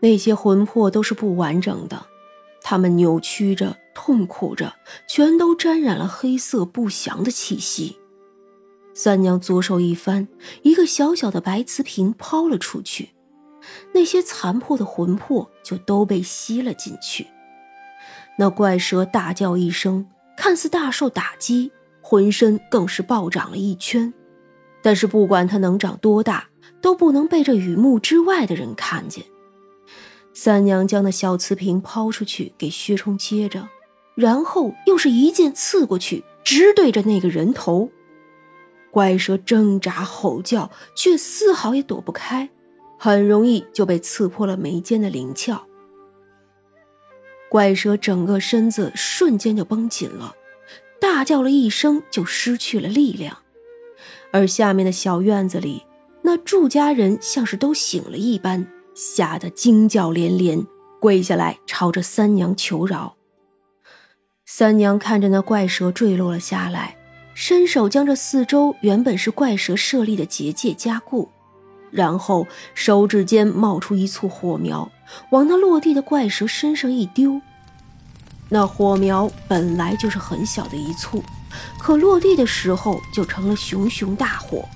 那些魂魄都是不完整的，他们扭曲着、痛苦着，全都沾染了黑色不祥的气息。三娘左手一翻，一个小小的白瓷瓶抛了出去，那些残破的魂魄就都被吸了进去。那怪蛇大叫一声，看似大受打击，浑身更是暴涨了一圈。但是不管它能长多大，都不能被这雨幕之外的人看见。三娘将那小瓷瓶抛出去，给薛冲接着，然后又是一剑刺过去，直对着那个人头。怪蛇挣扎吼叫，却丝毫也躲不开，很容易就被刺破了眉间的灵窍。怪蛇整个身子瞬间就绷紧了，大叫了一声，就失去了力量。而下面的小院子里，那祝家人像是都醒了一般。吓得惊叫连连，跪下来朝着三娘求饶。三娘看着那怪蛇坠落了下来，伸手将这四周原本是怪蛇设立的结界加固，然后手指间冒出一簇火苗，往那落地的怪蛇身上一丢。那火苗本来就是很小的一簇，可落地的时候就成了熊熊大火。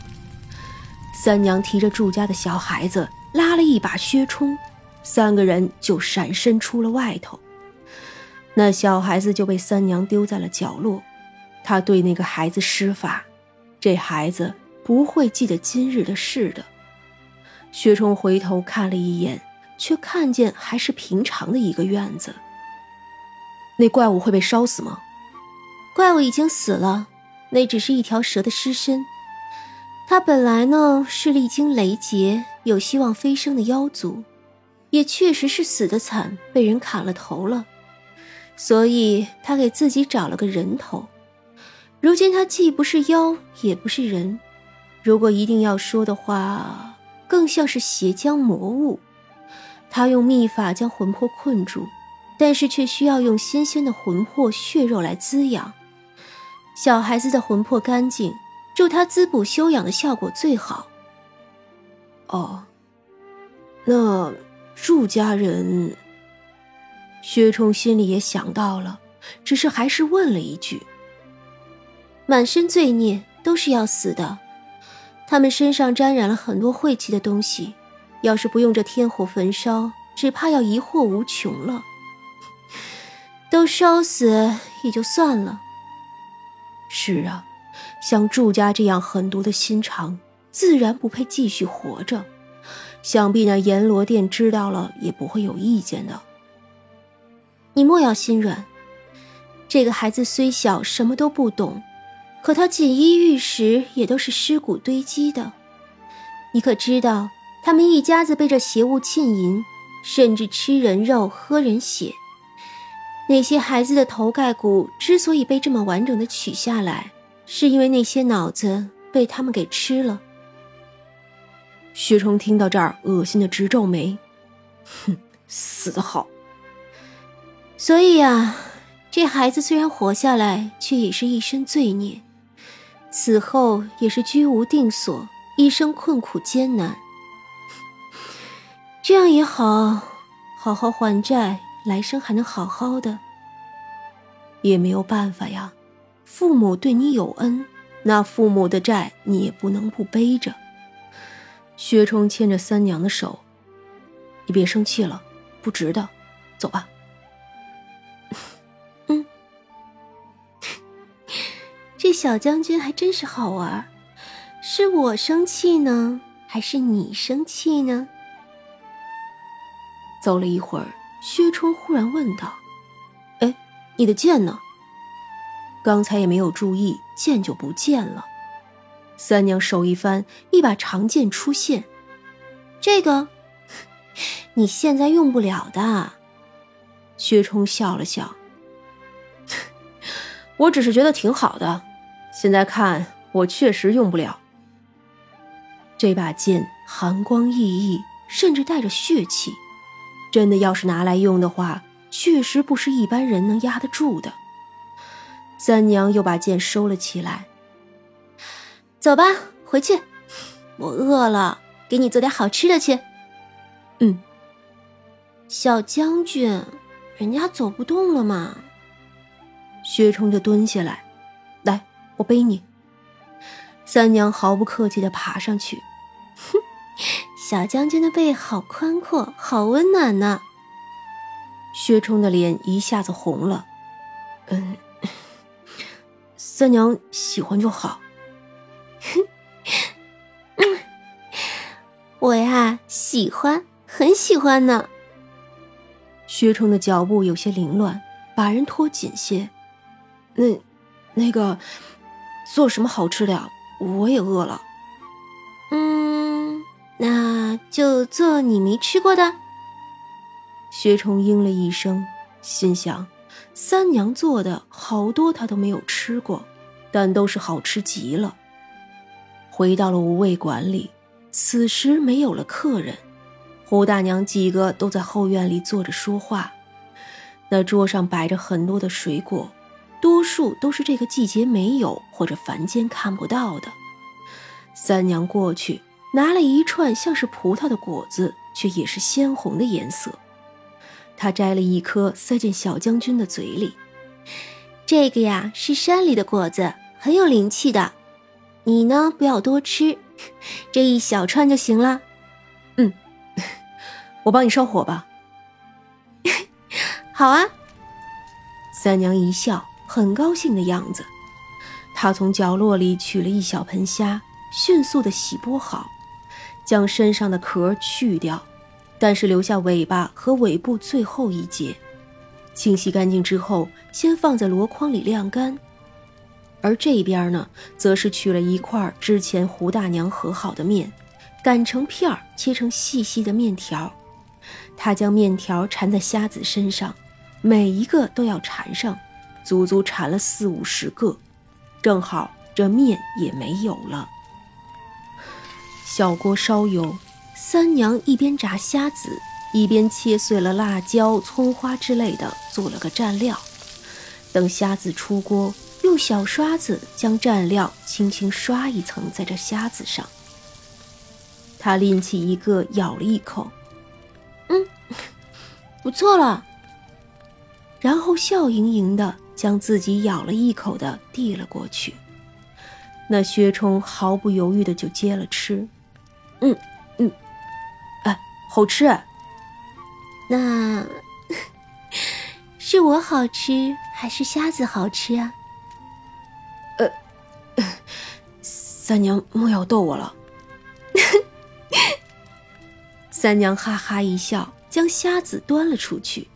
三娘提着祝家的小孩子。拉了一把薛冲，三个人就闪身出了外头。那小孩子就被三娘丢在了角落，她对那个孩子施法，这孩子不会记得今日的事的。薛冲回头看了一眼，却看见还是平常的一个院子。那怪物会被烧死吗？怪物已经死了，那只是一条蛇的尸身。他本来呢是历经雷劫。有希望飞升的妖族，也确实是死的惨，被人砍了头了，所以他给自己找了个人头。如今他既不是妖，也不是人，如果一定要说的话，更像是邪将魔物。他用秘法将魂魄困住，但是却需要用新鲜的魂魄血肉来滋养。小孩子的魂魄干净，助他滋补修养的效果最好。哦，那祝家人，薛冲心里也想到了，只是还是问了一句：“满身罪孽，都是要死的。他们身上沾染了很多晦气的东西，要是不用这天火焚烧，只怕要疑惑无穷了。都烧死也就算了。是啊，像祝家这样狠毒的心肠。”自然不配继续活着，想必那阎罗殿知道了也不会有意见的。你莫要心软，这个孩子虽小，什么都不懂，可他锦衣玉食也都是尸骨堆积的。你可知道，他们一家子被这邪物浸淫，甚至吃人肉、喝人血。那些孩子的头盖骨之所以被这么完整的取下来，是因为那些脑子被他们给吃了。薛冲听到这儿，恶心的直皱眉，哼，死的好。所以呀，这孩子虽然活下来，却也是一身罪孽，死后也是居无定所，一生困苦艰难。这样也好，好好还债，来生还能好好的。也没有办法呀，父母对你有恩，那父母的债你也不能不背着。薛冲牵着三娘的手，你别生气了，不值得，走吧。嗯，这小将军还真是好玩，是我生气呢，还是你生气呢？走了一会儿，薛冲忽然问道：“哎，你的剑呢？刚才也没有注意，剑就不见了。”三娘手一翻，一把长剑出现。这个，你现在用不了的。薛冲笑了笑，我只是觉得挺好的。现在看，我确实用不了。这把剑寒光熠熠，甚至带着血气。真的要是拿来用的话，确实不是一般人能压得住的。三娘又把剑收了起来。走吧，回去。我饿了，给你做点好吃的去。嗯。小将军，人家走不动了嘛。薛冲就蹲下来，来，我背你。三娘毫不客气的爬上去，哼，小将军的背好宽阔，好温暖呢。薛冲的脸一下子红了，嗯，三娘喜欢就好。哼，嗯，我呀，喜欢，很喜欢呢。薛冲的脚步有些凌乱，把人拖紧些。那，那个，做什么好吃的呀？我也饿了。嗯，那就做你没吃过的。薛冲应了一声，心想：三娘做的好多他都没有吃过，但都是好吃极了。回到了无味馆里，此时没有了客人，胡大娘几个都在后院里坐着说话。那桌上摆着很多的水果。多数都是这个季节没有或者凡间看不到的。三娘过去拿了一串像是葡萄的果子，却也是鲜红的颜色。他摘了一颗塞进小将军的嘴里。这个呀是山里的果子，很有灵气的。你呢不要多吃，这一小串就行了。嗯，我帮你烧火吧。好啊。三娘一笑。很高兴的样子，她从角落里取了一小盆虾，迅速的洗剥好，将身上的壳去掉，但是留下尾巴和尾部最后一节。清洗干净之后，先放在箩筐里晾干。而这边呢，则是取了一块之前胡大娘和好的面，擀成片儿，切成细细的面条。他将面条缠在虾子身上，每一个都要缠上。足足缠了四五十个，正好这面也没有了。小锅烧油，三娘一边炸虾子，一边切碎了辣椒、葱花之类的，做了个蘸料。等虾子出锅，用小刷子将蘸料轻轻刷一层在这虾子上。他拎起一个，咬了一口，嗯，不错了。然后笑盈盈的。将自己咬了一口的递了过去，那薛冲毫不犹豫的就接了吃，嗯，好吃。那 是我好吃还是虾子好吃啊？呃，三娘莫要逗我了。三娘哈哈一笑，将虾子端了出去。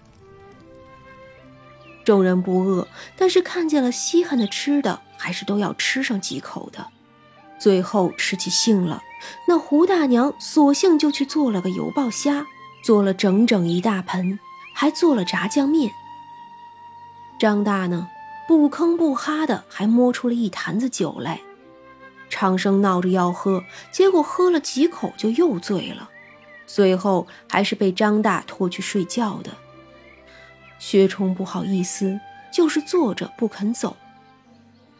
众人不饿，但是看见了稀罕的吃的，还是都要吃上几口的。最后吃起兴了，那胡大娘索性就去做了个油爆虾，做了整整一大盆，还做了炸酱面。张大呢，不吭不哈的，还摸出了一坛子酒来。长生闹着要喝，结果喝了几口就又醉了，最后还是被张大拖去睡觉的。薛冲不好意思，就是坐着不肯走。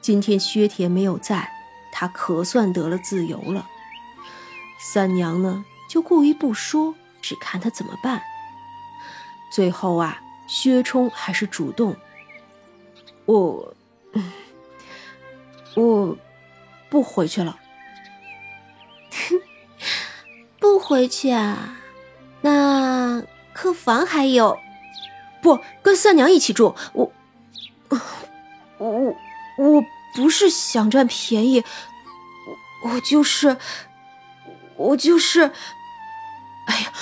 今天薛铁没有在，他可算得了自由了。三娘呢，就故意不说，只看他怎么办。最后啊，薛冲还是主动：“我，我，不回去了。”哼不回去啊？那客房还有。不跟三娘一起住，我 我我不是想占便宜，我我就是，我就是，哎呀，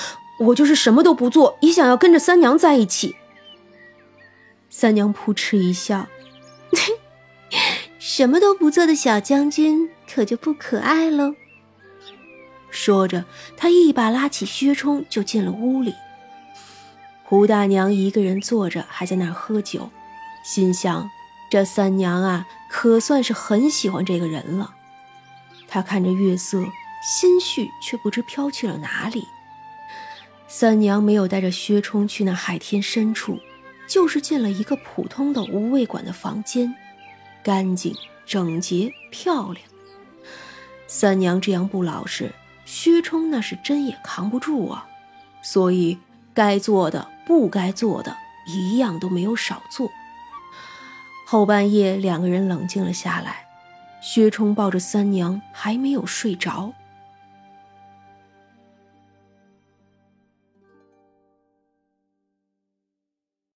我就是什么都不做，也想要跟着三娘在一起。三娘扑哧一笑，什么都不做的小将军可就不可爱喽。说着，他一把拉起薛冲就进了屋里。胡大娘一个人坐着，还在那儿喝酒，心想：这三娘啊，可算是很喜欢这个人了。他看着月色，心绪却不知飘去了哪里。三娘没有带着薛冲去那海天深处，就是进了一个普通的无味馆的房间，干净、整洁、漂亮。三娘这样不老实，薛冲那是真也扛不住啊，所以该做的。不该做的一样都没有少做。后半夜，两个人冷静了下来，薛冲抱着三娘还没有睡着。